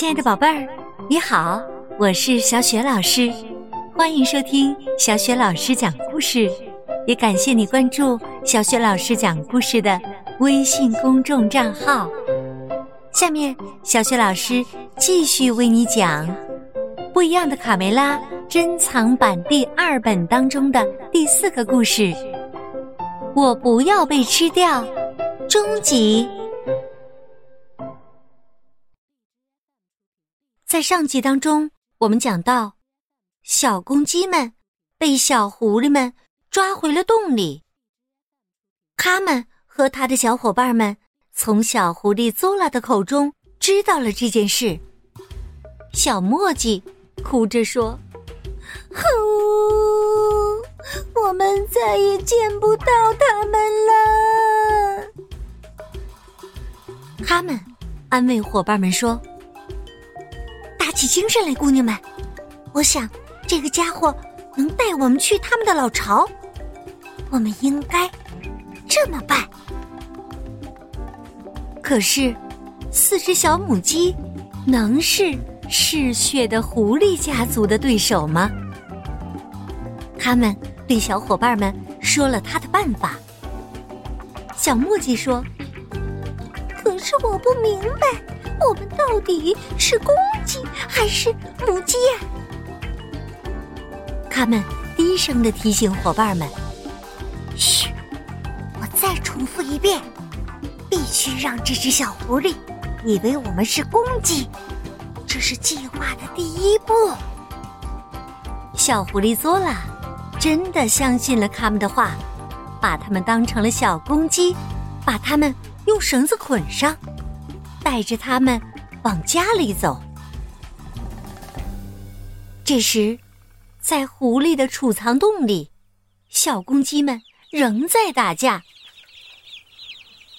亲爱的宝贝儿，你好，我是小雪老师，欢迎收听小雪老师讲故事，也感谢你关注小雪老师讲故事的微信公众账号。下面，小雪老师继续为你讲《不一样的卡梅拉》珍藏版第二本当中的第四个故事。我不要被吃掉，终极。在上集当中，我们讲到，小公鸡们被小狐狸们抓回了洞里。他们和他的小伙伴们从小狐狸 zola 拉的口中知道了这件事。小墨迹哭着说：“呼，我们再也见不到他们了。”他们安慰伙伴们说。打起精神来，姑娘们！我想这个家伙能带我们去他们的老巢，我们应该这么办。可是，四只小母鸡能是嗜血的狐狸家族的对手吗？他们对小伙伴们说了他的办法。小墨迹说：“可是我不明白。”我们到底是公鸡还是母鸡呀？他们低声的提醒伙伴们：“嘘，我再重复一遍，必须让这只小狐狸以为我们是公鸡，这是计划的第一步。”小狐狸佐拉真的相信了他们的话，把他们当成了小公鸡，把他们用绳子捆上。带着他们往家里走。这时，在狐狸的储藏洞里，小公鸡们仍在打架。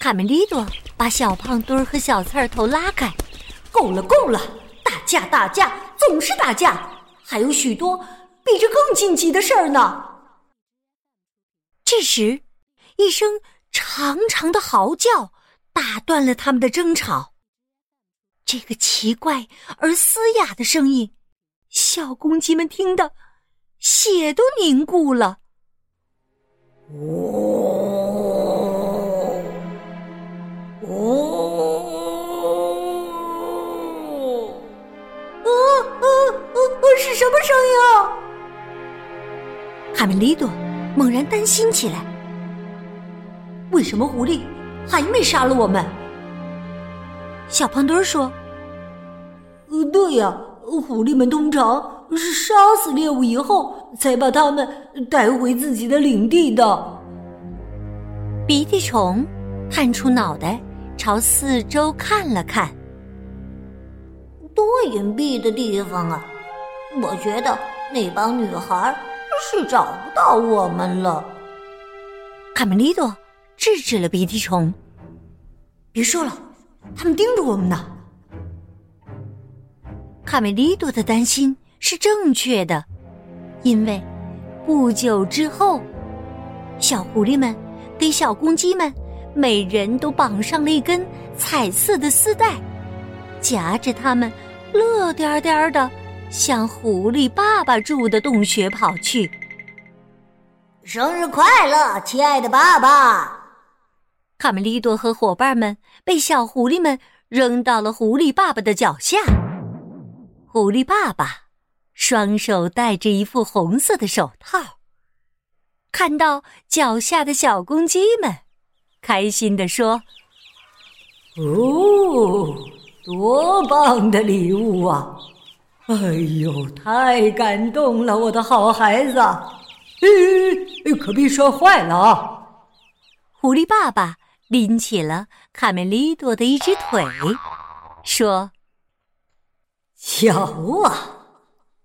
卡梅利多把小胖墩儿和小刺儿头拉开，够了，够了！打架，打架，总是打架，还有许多比这更紧急的事儿呢。这时，一声长长的嚎叫。打断了他们的争吵。这个奇怪而嘶哑的声音，小公鸡们听得血都凝固了。呜呜！啊啊啊！是什么声音啊？卡梅利多猛然担心起来。为什么狐狸？还没杀了我们，小胖墩儿说：“呃，对呀，狐狸们通常是杀死猎物以后，才把它们带回自己的领地的。”鼻涕虫探出脑袋，朝四周看了看，多隐蔽的地方啊！我觉得那帮女孩是找不到我们了。卡梅利多。制止了鼻涕虫。别说了，他们盯着我们呢。卡梅利多的担心是正确的，因为不久之后，小狐狸们给小公鸡们每人都绑上了一根彩色的丝带，夹着它们乐颠颠的向狐狸爸爸住的洞穴跑去。生日快乐，亲爱的爸爸！卡梅利多和伙伴们被小狐狸们扔到了狐狸爸爸的脚下。狐狸爸爸双手戴着一副红色的手套，看到脚下的小公鸡们，开心地说：“哦，多棒的礼物啊！哎呦，太感动了，我的好孩子！哎，可别摔坏了啊！”狐狸爸爸。拎起了卡梅利多的一只腿，说：“瞧啊，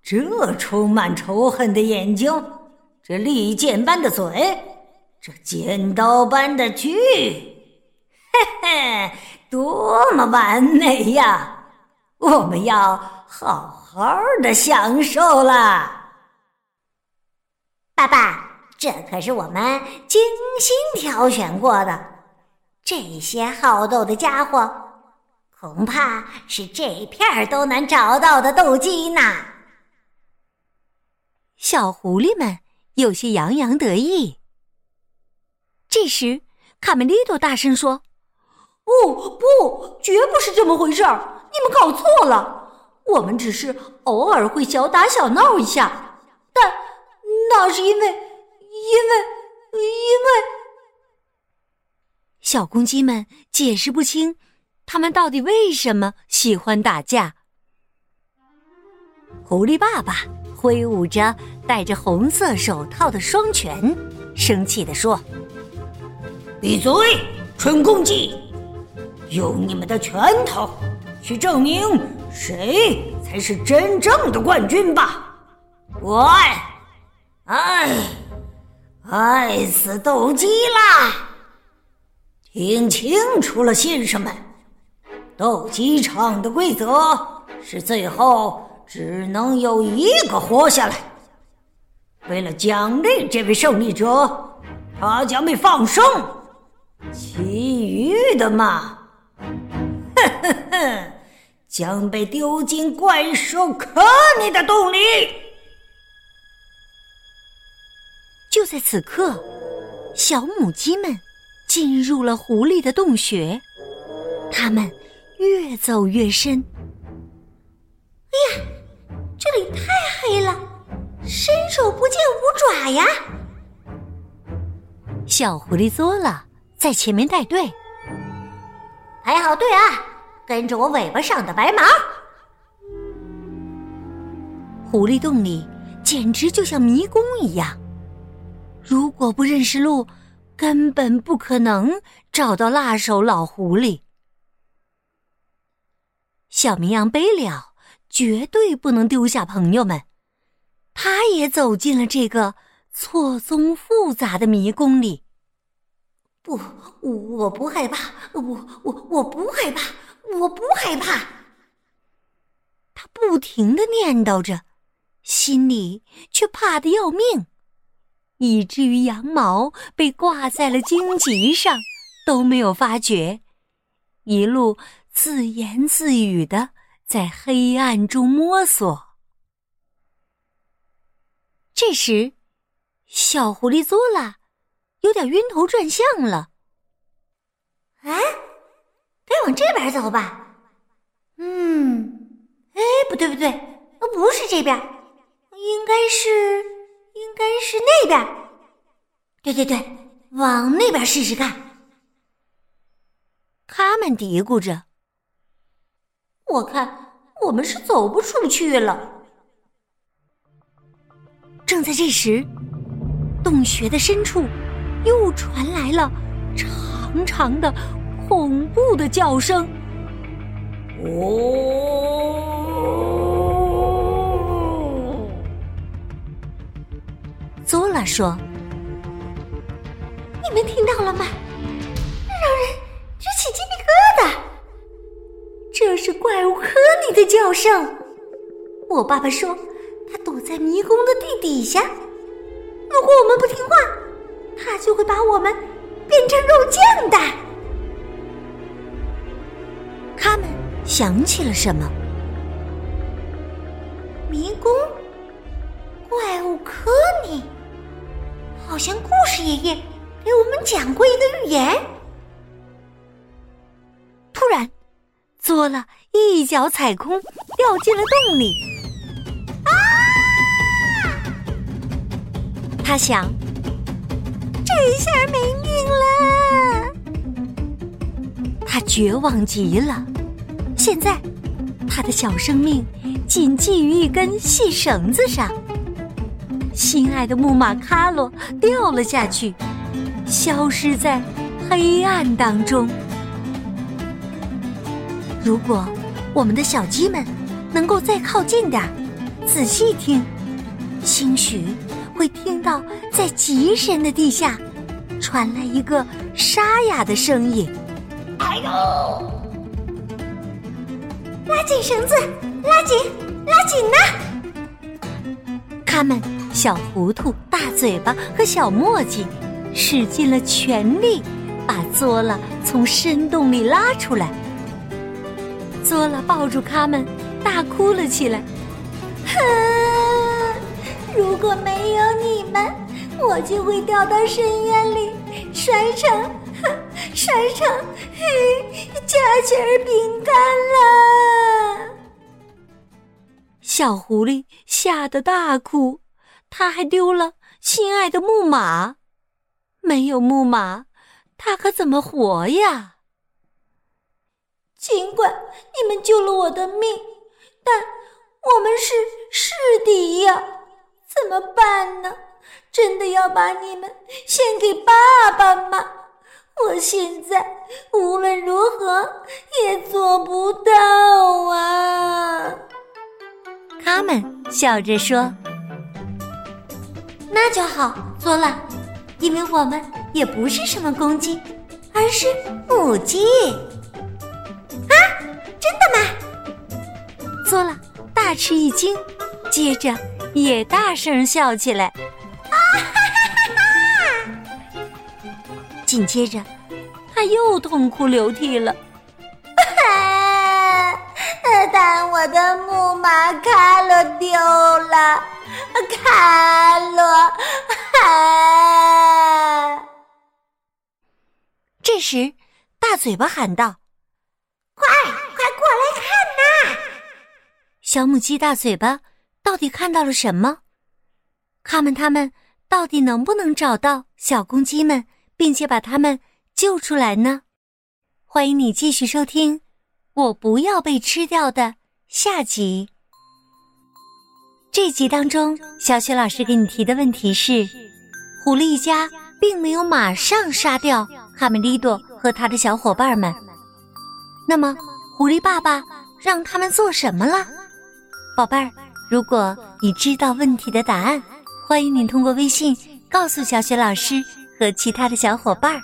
这充满仇恨的眼睛，这利剑般的嘴，这尖刀般的锯，嘿嘿，多么完美呀！我们要好好的享受了。爸爸，这可是我们精心挑选过的。”这些好斗的家伙，恐怕是这片儿都难找到的斗鸡呢。小狐狸们有些洋洋得意。这时，卡梅利多大声说：“不不，绝不是这么回事儿！你们搞错了，我们只是偶尔会小打小闹一下，但那是因为，因为，因为……”小公鸡们解释不清。他们到底为什么喜欢打架？狐狸爸爸挥舞着戴着红色手套的双拳，生气地说：“闭嘴，蠢公鸡！用你们的拳头去证明谁才是真正的冠军吧！我爱，爱，爱死斗鸡啦！听清楚了，先生们。”斗鸡场的规则是最后只能有一个活下来。为了奖励这位胜利者，他将被放生。其余的嘛，哼哼哼，将被丢进怪兽壳里的洞里。就在此刻，小母鸡们进入了狐狸的洞穴，它们。越走越深，哎呀，这里太黑了，伸手不见五爪呀！小狐狸作了，在前面带队，排好队啊，跟着我尾巴上的白毛。狐狸洞里简直就像迷宫一样，如果不认识路，根本不可能找到辣手老狐狸。小绵羊贝利奥绝对不能丢下朋友们，他也走进了这个错综复杂的迷宫里。不，我不害怕，我我我不害怕，我不害怕。他不停的念叨着，心里却怕的要命，以至于羊毛被挂在了荆棘上都没有发觉，一路。自言自语的在黑暗中摸索。这时，小狐狸作了，有点晕头转向了。哎，该往这边走吧？嗯，哎，不对不对，不是这边，应该是，应该是那边。对对对，往那边试试看。他们嘀咕着。我看我们是走不出去了。正在这时，洞穴的深处又传来了长长的、恐怖的叫声。哦，佐拉说：“你们听到了吗？让人直起鸡皮疙瘩。”这是怪物科尼的叫声。我爸爸说，他躲在迷宫的地底下。如果我们不听话，他就会把我们变成肉酱的。他们想起了什么？迷宫，像故事爷爷给我们讲过一个寓言。突然。作了一脚踩空，掉进了洞里。啊！他想，这下没命了。他绝望极了。现在，他的小生命仅系于一根细绳子上。心爱的木马卡洛掉了下去，消失在黑暗当中。如果我们的小鸡们能够再靠近点儿，仔细听，兴许会听到在极深的地下传来一个沙哑的声音：“哎呦！”拉紧绳子，拉紧，拉紧呐！他们小糊涂、大嘴巴和小墨迹使尽了全力，把作了从深洞里拉出来。索拉抱住他们，大哭了起来。如果没有你们，我就会掉到深渊里，摔成 摔成夹心饼干了。小狐狸吓得大哭，他还丢了心爱的木马，没有木马，他可怎么活呀？尽管你们救了我的命，但我们是世敌呀，怎么办呢？真的要把你们献给爸爸吗？我现在无论如何也做不到啊！他们笑着说：“那就好，索拉，因为我们也不是什么公鸡，而是母鸡。”啊真的吗？索拉大吃一惊，接着也大声笑起来。啊哈哈哈哈！紧接着，他又痛哭流涕了。啊！但我的木马卡罗丢了，卡罗！啊！这时，大嘴巴喊道：“快快！”过来看呐！小母鸡大嘴巴到底看到了什么？他们他们到底能不能找到小公鸡们，并且把它们救出来呢？欢迎你继续收听《我不要被吃掉》的下集。这集当中，小雪老师给你提的问题是：狐狸一家并没有马上杀掉哈梅利多和他的小伙伴们，那么？狐狸爸爸让他们做什么了，宝贝儿？如果你知道问题的答案，欢迎你通过微信告诉小雪老师和其他的小伙伴儿。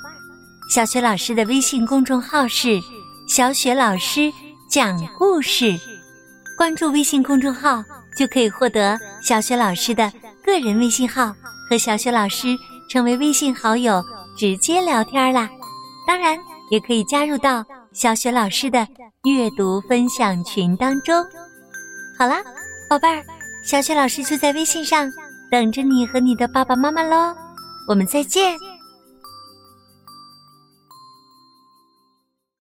小雪老师的微信公众号是“小雪老师讲故事”，关注微信公众号就可以获得小雪老师的个人微信号，和小雪老师成为微信好友，直接聊天啦。当然，也可以加入到。小雪老师的阅读分享群当中，好啦，宝贝儿，小雪老师就在微信上等着你和你的爸爸妈妈喽，我们再见。